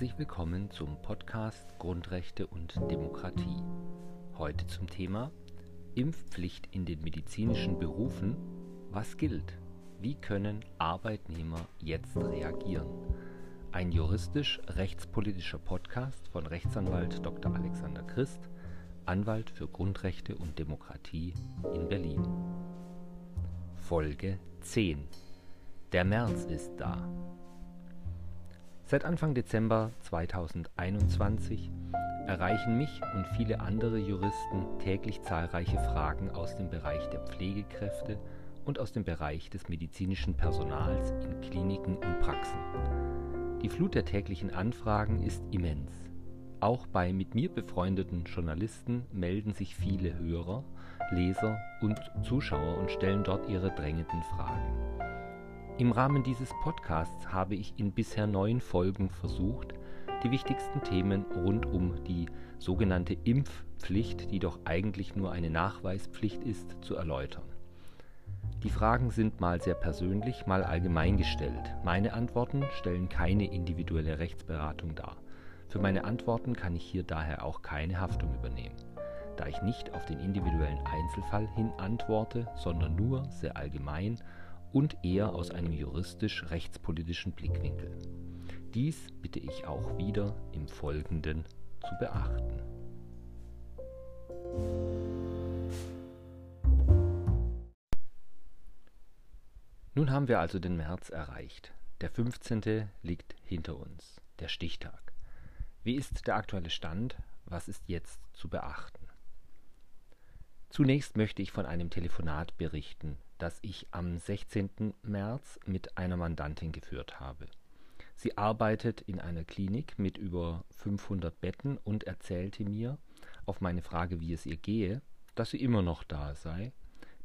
Herzlich willkommen zum Podcast Grundrechte und Demokratie. Heute zum Thema Impfpflicht in den medizinischen Berufen. Was gilt? Wie können Arbeitnehmer jetzt reagieren? Ein juristisch-rechtspolitischer Podcast von Rechtsanwalt Dr. Alexander Christ, Anwalt für Grundrechte und Demokratie in Berlin. Folge 10. Der März ist da. Seit Anfang Dezember 2021 erreichen mich und viele andere Juristen täglich zahlreiche Fragen aus dem Bereich der Pflegekräfte und aus dem Bereich des medizinischen Personals in Kliniken und Praxen. Die Flut der täglichen Anfragen ist immens. Auch bei mit mir befreundeten Journalisten melden sich viele Hörer, Leser und Zuschauer und stellen dort ihre drängenden Fragen. Im Rahmen dieses Podcasts habe ich in bisher neun Folgen versucht, die wichtigsten Themen rund um die sogenannte Impfpflicht, die doch eigentlich nur eine Nachweispflicht ist, zu erläutern. Die Fragen sind mal sehr persönlich, mal allgemein gestellt. Meine Antworten stellen keine individuelle Rechtsberatung dar. Für meine Antworten kann ich hier daher auch keine Haftung übernehmen, da ich nicht auf den individuellen Einzelfall hin antworte, sondern nur sehr allgemein und eher aus einem juristisch-rechtspolitischen Blickwinkel. Dies bitte ich auch wieder im Folgenden zu beachten. Nun haben wir also den März erreicht. Der 15. liegt hinter uns, der Stichtag. Wie ist der aktuelle Stand? Was ist jetzt zu beachten? Zunächst möchte ich von einem Telefonat berichten, das ich am 16. März mit einer Mandantin geführt habe. Sie arbeitet in einer Klinik mit über 500 Betten und erzählte mir auf meine Frage, wie es ihr gehe, dass sie immer noch da sei.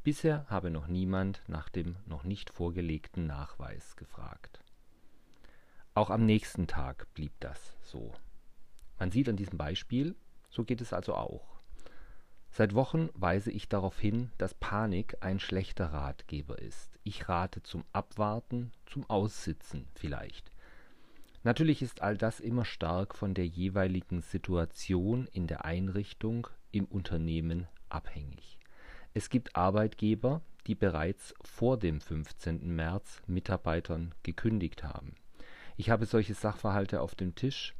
Bisher habe noch niemand nach dem noch nicht vorgelegten Nachweis gefragt. Auch am nächsten Tag blieb das so. Man sieht an diesem Beispiel, so geht es also auch. Seit Wochen weise ich darauf hin, dass Panik ein schlechter Ratgeber ist. Ich rate zum Abwarten, zum Aussitzen vielleicht. Natürlich ist all das immer stark von der jeweiligen Situation in der Einrichtung, im Unternehmen abhängig. Es gibt Arbeitgeber, die bereits vor dem 15. März Mitarbeitern gekündigt haben. Ich habe solche Sachverhalte auf dem Tisch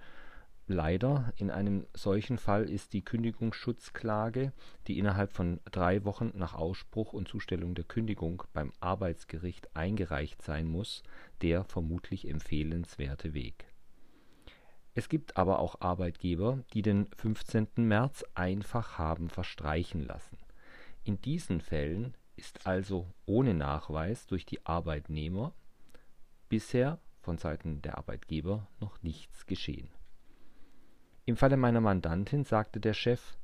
Leider in einem solchen Fall ist die Kündigungsschutzklage, die innerhalb von drei Wochen nach Ausspruch und Zustellung der Kündigung beim Arbeitsgericht eingereicht sein muss, der vermutlich empfehlenswerte Weg. Es gibt aber auch Arbeitgeber, die den 15. März einfach haben verstreichen lassen. In diesen Fällen ist also ohne Nachweis durch die Arbeitnehmer bisher von Seiten der Arbeitgeber noch nichts geschehen im Falle meiner Mandantin sagte der Chef,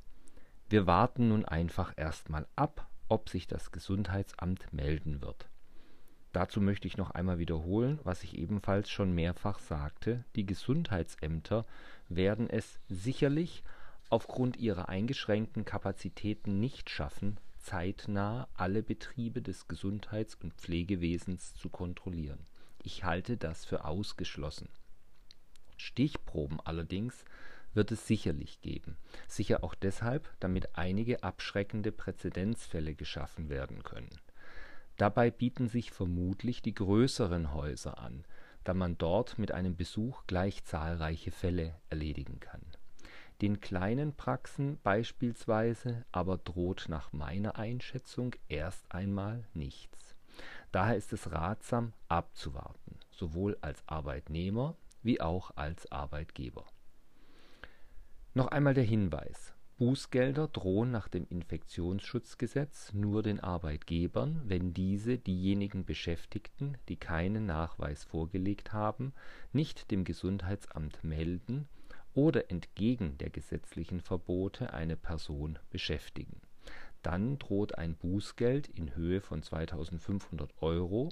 wir warten nun einfach erstmal ab, ob sich das Gesundheitsamt melden wird. Dazu möchte ich noch einmal wiederholen, was ich ebenfalls schon mehrfach sagte, die Gesundheitsämter werden es sicherlich aufgrund ihrer eingeschränkten Kapazitäten nicht schaffen, zeitnah alle Betriebe des Gesundheits- und Pflegewesens zu kontrollieren. Ich halte das für ausgeschlossen. Stichproben allerdings wird es sicherlich geben. Sicher auch deshalb, damit einige abschreckende Präzedenzfälle geschaffen werden können. Dabei bieten sich vermutlich die größeren Häuser an, da man dort mit einem Besuch gleich zahlreiche Fälle erledigen kann. Den kleinen Praxen beispielsweise aber droht nach meiner Einschätzung erst einmal nichts. Daher ist es ratsam abzuwarten, sowohl als Arbeitnehmer wie auch als Arbeitgeber. Noch einmal der Hinweis: Bußgelder drohen nach dem Infektionsschutzgesetz nur den Arbeitgebern, wenn diese diejenigen Beschäftigten, die keinen Nachweis vorgelegt haben, nicht dem Gesundheitsamt melden oder entgegen der gesetzlichen Verbote eine Person beschäftigen. Dann droht ein Bußgeld in Höhe von 2.500 Euro,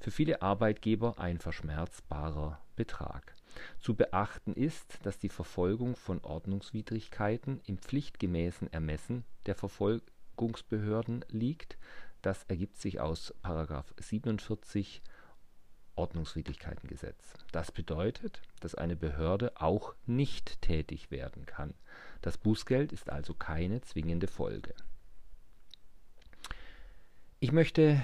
für viele Arbeitgeber ein verschmerzbarer Betrag zu beachten ist, dass die Verfolgung von Ordnungswidrigkeiten im pflichtgemäßen Ermessen der Verfolgungsbehörden liegt. Das ergibt sich aus § 47 Ordnungswidrigkeitengesetz. Das bedeutet, dass eine Behörde auch nicht tätig werden kann. Das Bußgeld ist also keine zwingende Folge. Ich möchte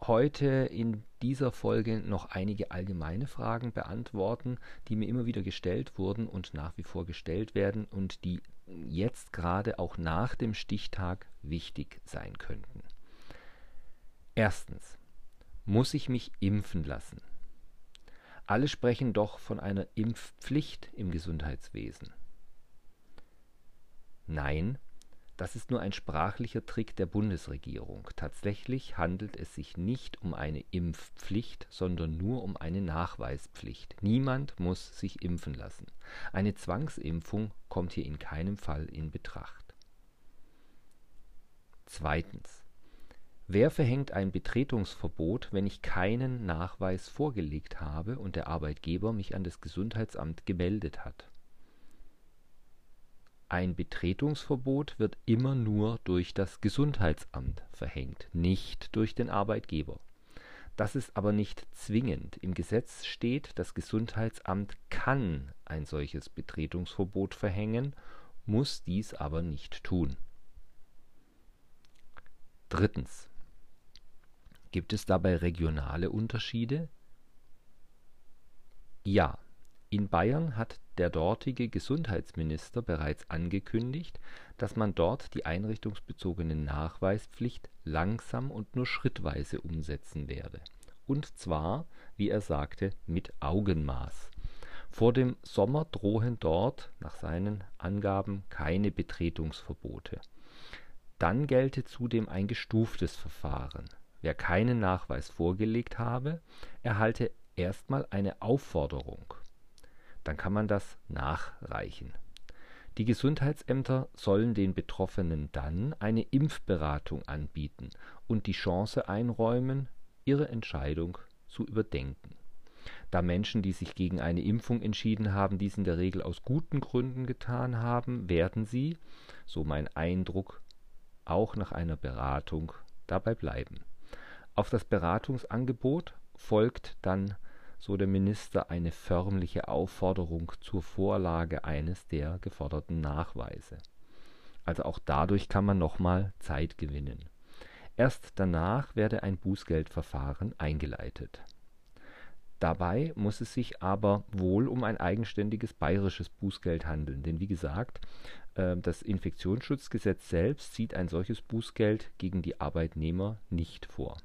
heute in dieser Folge noch einige allgemeine Fragen beantworten, die mir immer wieder gestellt wurden und nach wie vor gestellt werden und die jetzt gerade auch nach dem Stichtag wichtig sein könnten. Erstens. Muss ich mich impfen lassen? Alle sprechen doch von einer Impfpflicht im Gesundheitswesen. Nein, das ist nur ein sprachlicher Trick der Bundesregierung. Tatsächlich handelt es sich nicht um eine Impfpflicht, sondern nur um eine Nachweispflicht. Niemand muss sich impfen lassen. Eine Zwangsimpfung kommt hier in keinem Fall in Betracht. Zweitens. Wer verhängt ein Betretungsverbot, wenn ich keinen Nachweis vorgelegt habe und der Arbeitgeber mich an das Gesundheitsamt gemeldet hat? Ein Betretungsverbot wird immer nur durch das Gesundheitsamt verhängt, nicht durch den Arbeitgeber. Das ist aber nicht zwingend. Im Gesetz steht, das Gesundheitsamt kann ein solches Betretungsverbot verhängen, muss dies aber nicht tun. Drittens. Gibt es dabei regionale Unterschiede? Ja, in Bayern hat der dortige Gesundheitsminister bereits angekündigt, dass man dort die einrichtungsbezogene Nachweispflicht langsam und nur schrittweise umsetzen werde. Und zwar, wie er sagte, mit Augenmaß. Vor dem Sommer drohen dort, nach seinen Angaben, keine Betretungsverbote. Dann gelte zudem ein gestuftes Verfahren. Wer keinen Nachweis vorgelegt habe, erhalte erstmal eine Aufforderung dann kann man das nachreichen. Die Gesundheitsämter sollen den Betroffenen dann eine Impfberatung anbieten und die Chance einräumen, ihre Entscheidung zu überdenken. Da Menschen, die sich gegen eine Impfung entschieden haben, dies in der Regel aus guten Gründen getan haben, werden sie, so mein Eindruck, auch nach einer Beratung dabei bleiben. Auf das Beratungsangebot folgt dann so der Minister eine förmliche Aufforderung zur Vorlage eines der geforderten Nachweise. Also auch dadurch kann man nochmal Zeit gewinnen. Erst danach werde ein Bußgeldverfahren eingeleitet. Dabei muss es sich aber wohl um ein eigenständiges bayerisches Bußgeld handeln, denn wie gesagt, äh, das Infektionsschutzgesetz selbst sieht ein solches Bußgeld gegen die Arbeitnehmer nicht vor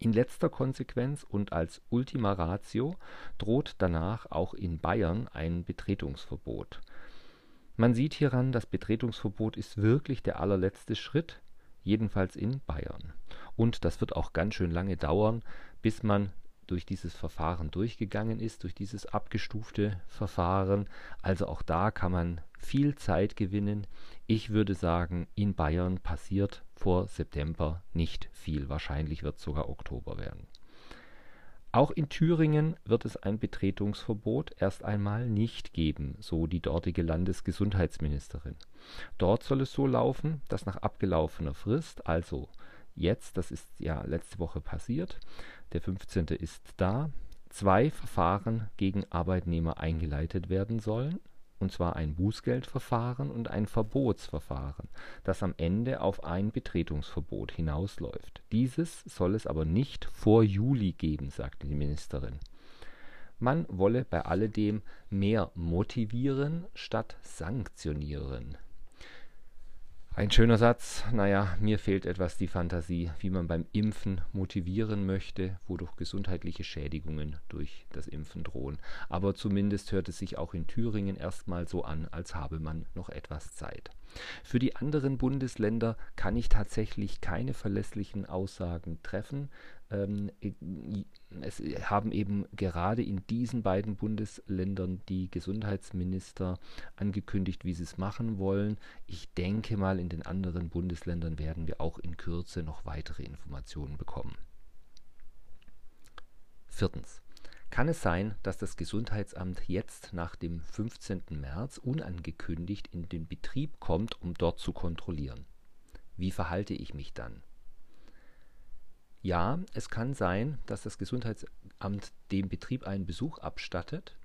in letzter Konsequenz und als Ultima Ratio droht danach auch in Bayern ein Betretungsverbot. Man sieht hieran, das Betretungsverbot ist wirklich der allerletzte Schritt, jedenfalls in Bayern. Und das wird auch ganz schön lange dauern, bis man durch dieses Verfahren durchgegangen ist, durch dieses abgestufte Verfahren. Also auch da kann man viel Zeit gewinnen. Ich würde sagen, in Bayern passiert vor September nicht viel. Wahrscheinlich wird es sogar Oktober werden. Auch in Thüringen wird es ein Betretungsverbot erst einmal nicht geben, so die dortige Landesgesundheitsministerin. Dort soll es so laufen, dass nach abgelaufener Frist, also jetzt, das ist ja letzte Woche passiert, der 15. ist da, zwei Verfahren gegen Arbeitnehmer eingeleitet werden sollen, und zwar ein Bußgeldverfahren und ein Verbotsverfahren, das am Ende auf ein Betretungsverbot hinausläuft. Dieses soll es aber nicht vor Juli geben, sagte die Ministerin. Man wolle bei alledem mehr motivieren statt sanktionieren. Ein schöner Satz, naja, mir fehlt etwas die Fantasie, wie man beim Impfen motivieren möchte, wodurch gesundheitliche Schädigungen durch das Impfen drohen. Aber zumindest hört es sich auch in Thüringen erstmal so an, als habe man noch etwas Zeit. Für die anderen Bundesländer kann ich tatsächlich keine verlässlichen Aussagen treffen. Ähm, es haben eben gerade in diesen beiden Bundesländern die Gesundheitsminister angekündigt, wie sie es machen wollen. Ich denke mal, in den anderen Bundesländern werden wir auch in Kürze noch weitere Informationen bekommen. Viertens. Kann es sein, dass das Gesundheitsamt jetzt nach dem 15. März unangekündigt in den Betrieb kommt, um dort zu kontrollieren? Wie verhalte ich mich dann? Ja, es kann sein, dass das Gesundheitsamt dem Betrieb einen Besuch abstattet.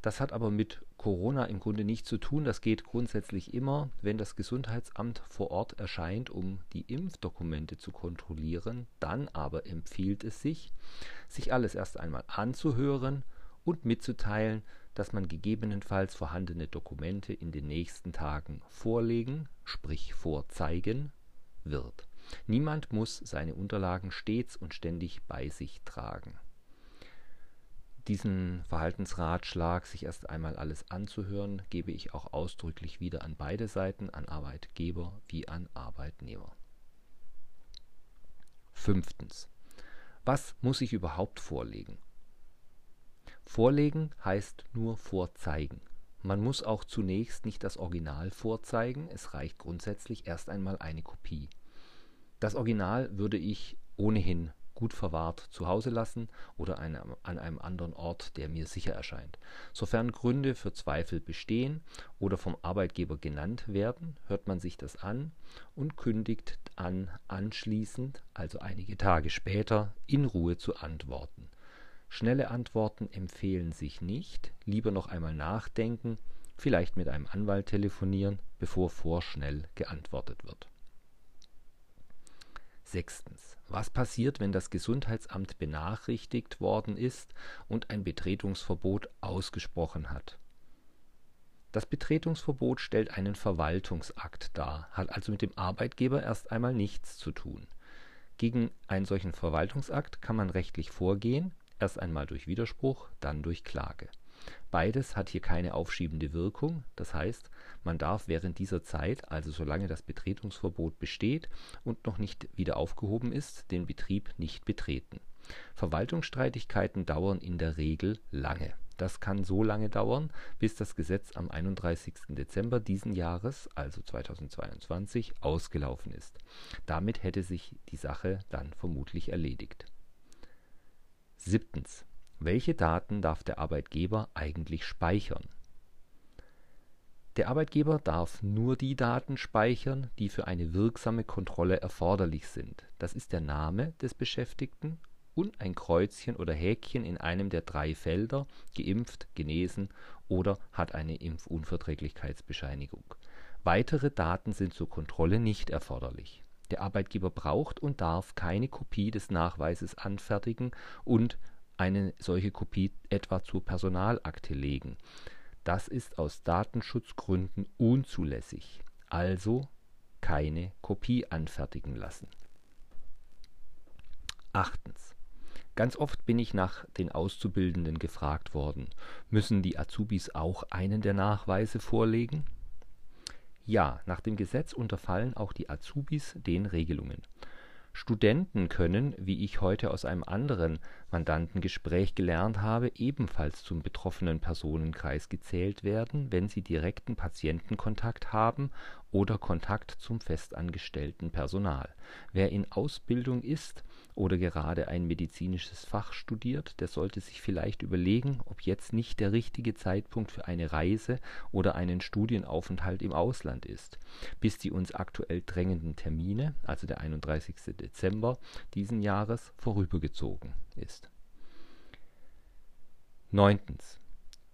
Das hat aber mit Corona im Grunde nichts zu tun. Das geht grundsätzlich immer, wenn das Gesundheitsamt vor Ort erscheint, um die Impfdokumente zu kontrollieren. Dann aber empfiehlt es sich, sich alles erst einmal anzuhören und mitzuteilen, dass man gegebenenfalls vorhandene Dokumente in den nächsten Tagen vorlegen, sprich vorzeigen wird. Niemand muss seine Unterlagen stets und ständig bei sich tragen. Diesen Verhaltensratschlag, sich erst einmal alles anzuhören, gebe ich auch ausdrücklich wieder an beide Seiten, an Arbeitgeber wie an Arbeitnehmer. Fünftens. Was muss ich überhaupt vorlegen? Vorlegen heißt nur vorzeigen. Man muss auch zunächst nicht das Original vorzeigen, es reicht grundsätzlich erst einmal eine Kopie. Das Original würde ich ohnehin gut verwahrt zu Hause lassen oder an einem anderen Ort, der mir sicher erscheint. Sofern Gründe für Zweifel bestehen oder vom Arbeitgeber genannt werden, hört man sich das an und kündigt an, anschließend, also einige Tage später, in Ruhe zu antworten. Schnelle Antworten empfehlen sich nicht, lieber noch einmal nachdenken, vielleicht mit einem Anwalt telefonieren, bevor vorschnell geantwortet wird. Sechstens. Was passiert, wenn das Gesundheitsamt benachrichtigt worden ist und ein Betretungsverbot ausgesprochen hat? Das Betretungsverbot stellt einen Verwaltungsakt dar, hat also mit dem Arbeitgeber erst einmal nichts zu tun. Gegen einen solchen Verwaltungsakt kann man rechtlich vorgehen, erst einmal durch Widerspruch, dann durch Klage. Beides hat hier keine aufschiebende Wirkung, das heißt, man darf während dieser Zeit, also solange das Betretungsverbot besteht und noch nicht wieder aufgehoben ist, den Betrieb nicht betreten. Verwaltungsstreitigkeiten dauern in der Regel lange. Das kann so lange dauern, bis das Gesetz am 31. Dezember diesen Jahres, also 2022, ausgelaufen ist. Damit hätte sich die Sache dann vermutlich erledigt. Siebtens. Welche Daten darf der Arbeitgeber eigentlich speichern? Der Arbeitgeber darf nur die Daten speichern, die für eine wirksame Kontrolle erforderlich sind. Das ist der Name des Beschäftigten und ein Kreuzchen oder Häkchen in einem der drei Felder geimpft, genesen oder hat eine Impfunverträglichkeitsbescheinigung. Weitere Daten sind zur Kontrolle nicht erforderlich. Der Arbeitgeber braucht und darf keine Kopie des Nachweises anfertigen und eine solche Kopie etwa zur Personalakte legen das ist aus Datenschutzgründen unzulässig, also keine Kopie anfertigen lassen. Achtens. Ganz oft bin ich nach den Auszubildenden gefragt worden, müssen die Azubis auch einen der Nachweise vorlegen? Ja, nach dem Gesetz unterfallen auch die Azubis den Regelungen. Studenten können, wie ich heute aus einem anderen Mandantengespräch gelernt habe, ebenfalls zum betroffenen Personenkreis gezählt werden, wenn sie direkten Patientenkontakt haben oder Kontakt zum festangestellten Personal. Wer in Ausbildung ist oder gerade ein medizinisches Fach studiert, der sollte sich vielleicht überlegen, ob jetzt nicht der richtige Zeitpunkt für eine Reise oder einen Studienaufenthalt im Ausland ist. Bis die uns aktuell drängenden Termine, also der 31. Dezember diesen Jahres, vorübergezogen ist. Neuntens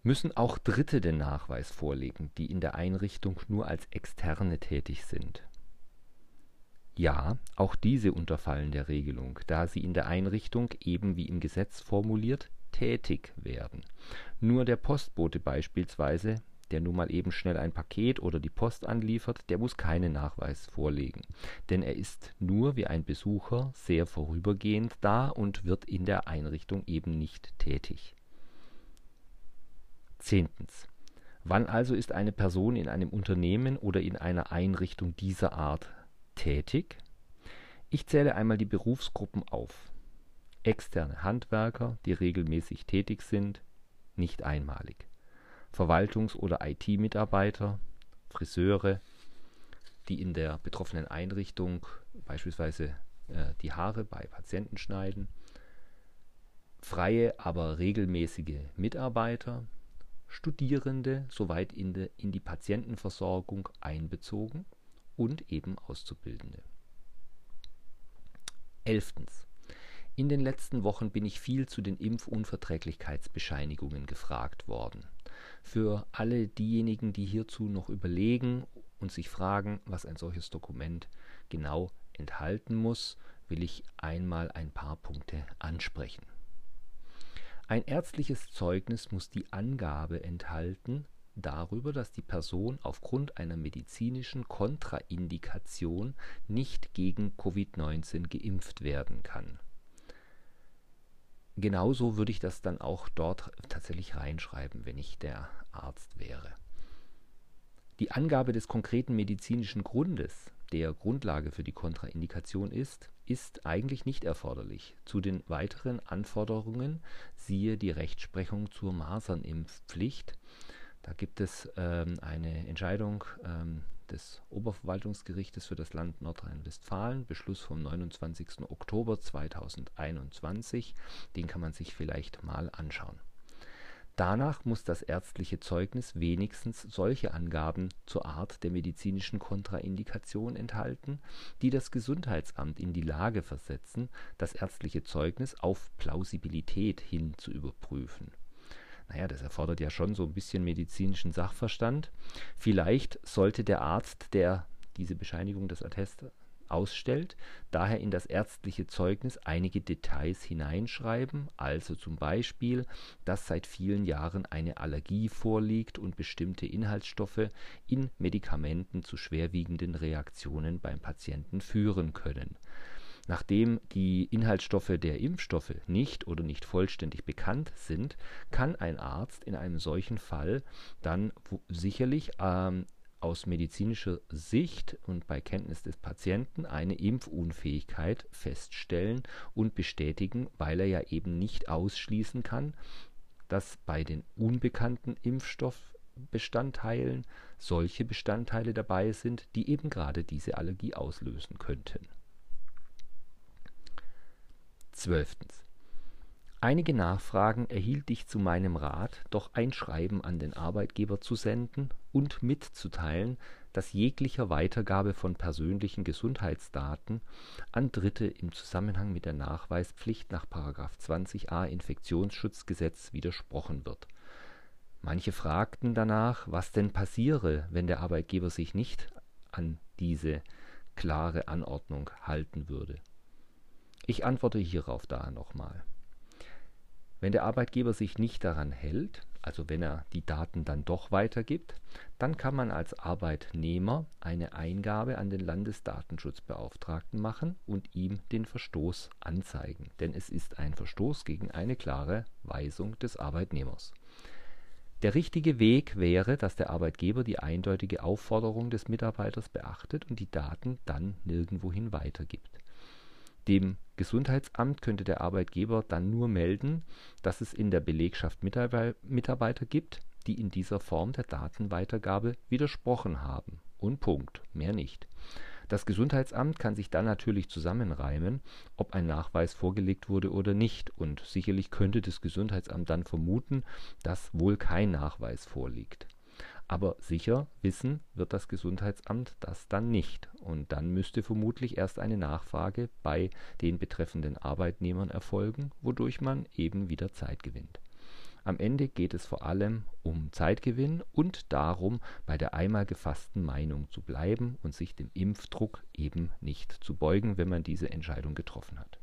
müssen auch Dritte den Nachweis vorlegen, die in der Einrichtung nur als Externe tätig sind. Ja, auch diese unterfallen der Regelung, da sie in der Einrichtung eben wie im Gesetz formuliert tätig werden. Nur der Postbote beispielsweise, der nun mal eben schnell ein Paket oder die Post anliefert, der muss keinen Nachweis vorlegen, denn er ist nur wie ein Besucher sehr vorübergehend da und wird in der Einrichtung eben nicht tätig. Zehntens. Wann also ist eine Person in einem Unternehmen oder in einer Einrichtung dieser Art tätig? Ich zähle einmal die Berufsgruppen auf. Externe Handwerker, die regelmäßig tätig sind, nicht einmalig. Verwaltungs- oder IT-Mitarbeiter, Friseure, die in der betroffenen Einrichtung beispielsweise äh, die Haare bei Patienten schneiden, freie, aber regelmäßige Mitarbeiter, Studierende soweit in, de, in die Patientenversorgung einbezogen und eben Auszubildende. Elftens. In den letzten Wochen bin ich viel zu den Impfunverträglichkeitsbescheinigungen gefragt worden. Für alle diejenigen, die hierzu noch überlegen und sich fragen, was ein solches Dokument genau enthalten muss, will ich einmal ein paar Punkte ansprechen. Ein ärztliches Zeugnis muss die Angabe enthalten darüber, dass die Person aufgrund einer medizinischen Kontraindikation nicht gegen Covid-19 geimpft werden kann. Genauso würde ich das dann auch dort tatsächlich reinschreiben, wenn ich der Arzt wäre. Die Angabe des konkreten medizinischen Grundes, der Grundlage für die Kontraindikation ist, ist eigentlich nicht erforderlich. Zu den weiteren Anforderungen siehe die Rechtsprechung zur Masernimpfpflicht. Da gibt es ähm, eine Entscheidung ähm, des Oberverwaltungsgerichtes für das Land Nordrhein-Westfalen, Beschluss vom 29. Oktober 2021. Den kann man sich vielleicht mal anschauen. Danach muss das ärztliche Zeugnis wenigstens solche Angaben zur Art der medizinischen Kontraindikation enthalten, die das Gesundheitsamt in die Lage versetzen, das ärztliche Zeugnis auf Plausibilität hin zu überprüfen naja, das erfordert ja schon so ein bisschen medizinischen Sachverstand. Vielleicht sollte der Arzt, der diese Bescheinigung des Attest ausstellt, daher in das ärztliche Zeugnis einige Details hineinschreiben, also zum Beispiel, dass seit vielen Jahren eine Allergie vorliegt und bestimmte Inhaltsstoffe in Medikamenten zu schwerwiegenden Reaktionen beim Patienten führen können. Nachdem die Inhaltsstoffe der Impfstoffe nicht oder nicht vollständig bekannt sind, kann ein Arzt in einem solchen Fall dann sicherlich ähm, aus medizinischer Sicht und bei Kenntnis des Patienten eine Impfunfähigkeit feststellen und bestätigen, weil er ja eben nicht ausschließen kann, dass bei den unbekannten Impfstoffbestandteilen solche Bestandteile dabei sind, die eben gerade diese Allergie auslösen könnten. Zwölftens. Einige Nachfragen erhielt ich zu meinem Rat, doch ein Schreiben an den Arbeitgeber zu senden und mitzuteilen, dass jeglicher Weitergabe von persönlichen Gesundheitsdaten an Dritte im Zusammenhang mit der Nachweispflicht nach 20a Infektionsschutzgesetz widersprochen wird. Manche fragten danach, was denn passiere, wenn der Arbeitgeber sich nicht an diese klare Anordnung halten würde. Ich antworte hierauf daher nochmal. Wenn der Arbeitgeber sich nicht daran hält, also wenn er die Daten dann doch weitergibt, dann kann man als Arbeitnehmer eine Eingabe an den Landesdatenschutzbeauftragten machen und ihm den Verstoß anzeigen, denn es ist ein Verstoß gegen eine klare Weisung des Arbeitnehmers. Der richtige Weg wäre, dass der Arbeitgeber die eindeutige Aufforderung des Mitarbeiters beachtet und die Daten dann nirgendwohin weitergibt. Dem Gesundheitsamt könnte der Arbeitgeber dann nur melden, dass es in der Belegschaft Mitarbeiter gibt, die in dieser Form der Datenweitergabe widersprochen haben. Und Punkt, mehr nicht. Das Gesundheitsamt kann sich dann natürlich zusammenreimen, ob ein Nachweis vorgelegt wurde oder nicht, und sicherlich könnte das Gesundheitsamt dann vermuten, dass wohl kein Nachweis vorliegt. Aber sicher wissen wird das Gesundheitsamt das dann nicht, und dann müsste vermutlich erst eine Nachfrage bei den betreffenden Arbeitnehmern erfolgen, wodurch man eben wieder Zeit gewinnt. Am Ende geht es vor allem um Zeitgewinn und darum, bei der einmal gefassten Meinung zu bleiben und sich dem Impfdruck eben nicht zu beugen, wenn man diese Entscheidung getroffen hat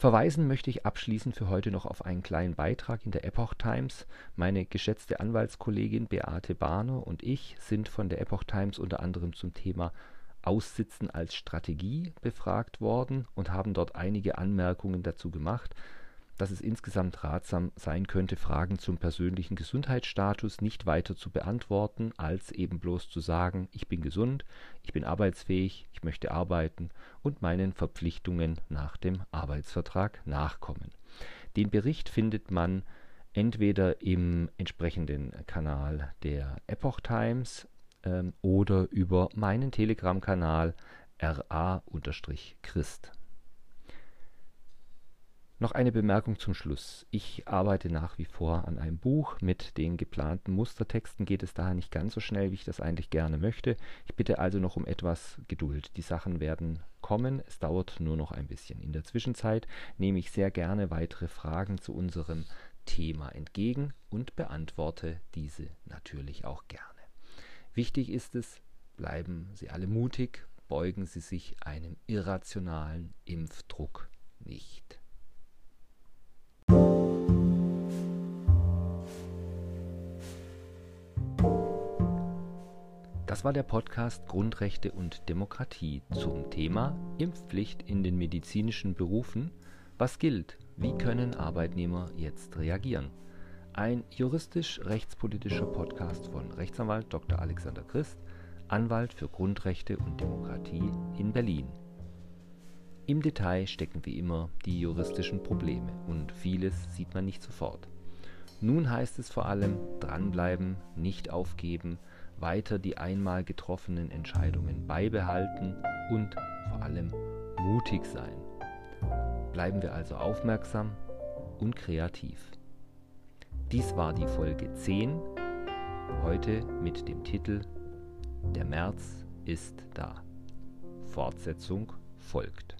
Verweisen möchte ich abschließend für heute noch auf einen kleinen Beitrag in der Epoch Times. Meine geschätzte Anwaltskollegin Beate Bahner und ich sind von der Epoch Times unter anderem zum Thema Aussitzen als Strategie befragt worden und haben dort einige Anmerkungen dazu gemacht dass es insgesamt ratsam sein könnte, Fragen zum persönlichen Gesundheitsstatus nicht weiter zu beantworten, als eben bloß zu sagen, ich bin gesund, ich bin arbeitsfähig, ich möchte arbeiten und meinen Verpflichtungen nach dem Arbeitsvertrag nachkommen. Den Bericht findet man entweder im entsprechenden Kanal der Epoch Times ähm, oder über meinen Telegram-Kanal ra-christ. Noch eine Bemerkung zum Schluss. Ich arbeite nach wie vor an einem Buch. Mit den geplanten Mustertexten geht es daher nicht ganz so schnell, wie ich das eigentlich gerne möchte. Ich bitte also noch um etwas Geduld. Die Sachen werden kommen. Es dauert nur noch ein bisschen. In der Zwischenzeit nehme ich sehr gerne weitere Fragen zu unserem Thema entgegen und beantworte diese natürlich auch gerne. Wichtig ist es, bleiben Sie alle mutig, beugen Sie sich einem irrationalen Impfdruck nicht. Das war der Podcast Grundrechte und Demokratie zum Thema Impfpflicht in den medizinischen Berufen. Was gilt? Wie können Arbeitnehmer jetzt reagieren? Ein juristisch-rechtspolitischer Podcast von Rechtsanwalt Dr. Alexander Christ, Anwalt für Grundrechte und Demokratie in Berlin. Im Detail stecken wie immer die juristischen Probleme und vieles sieht man nicht sofort. Nun heißt es vor allem dranbleiben, nicht aufgeben, weiter die einmal getroffenen Entscheidungen beibehalten und vor allem mutig sein. Bleiben wir also aufmerksam und kreativ. Dies war die Folge 10, heute mit dem Titel Der März ist da. Fortsetzung folgt.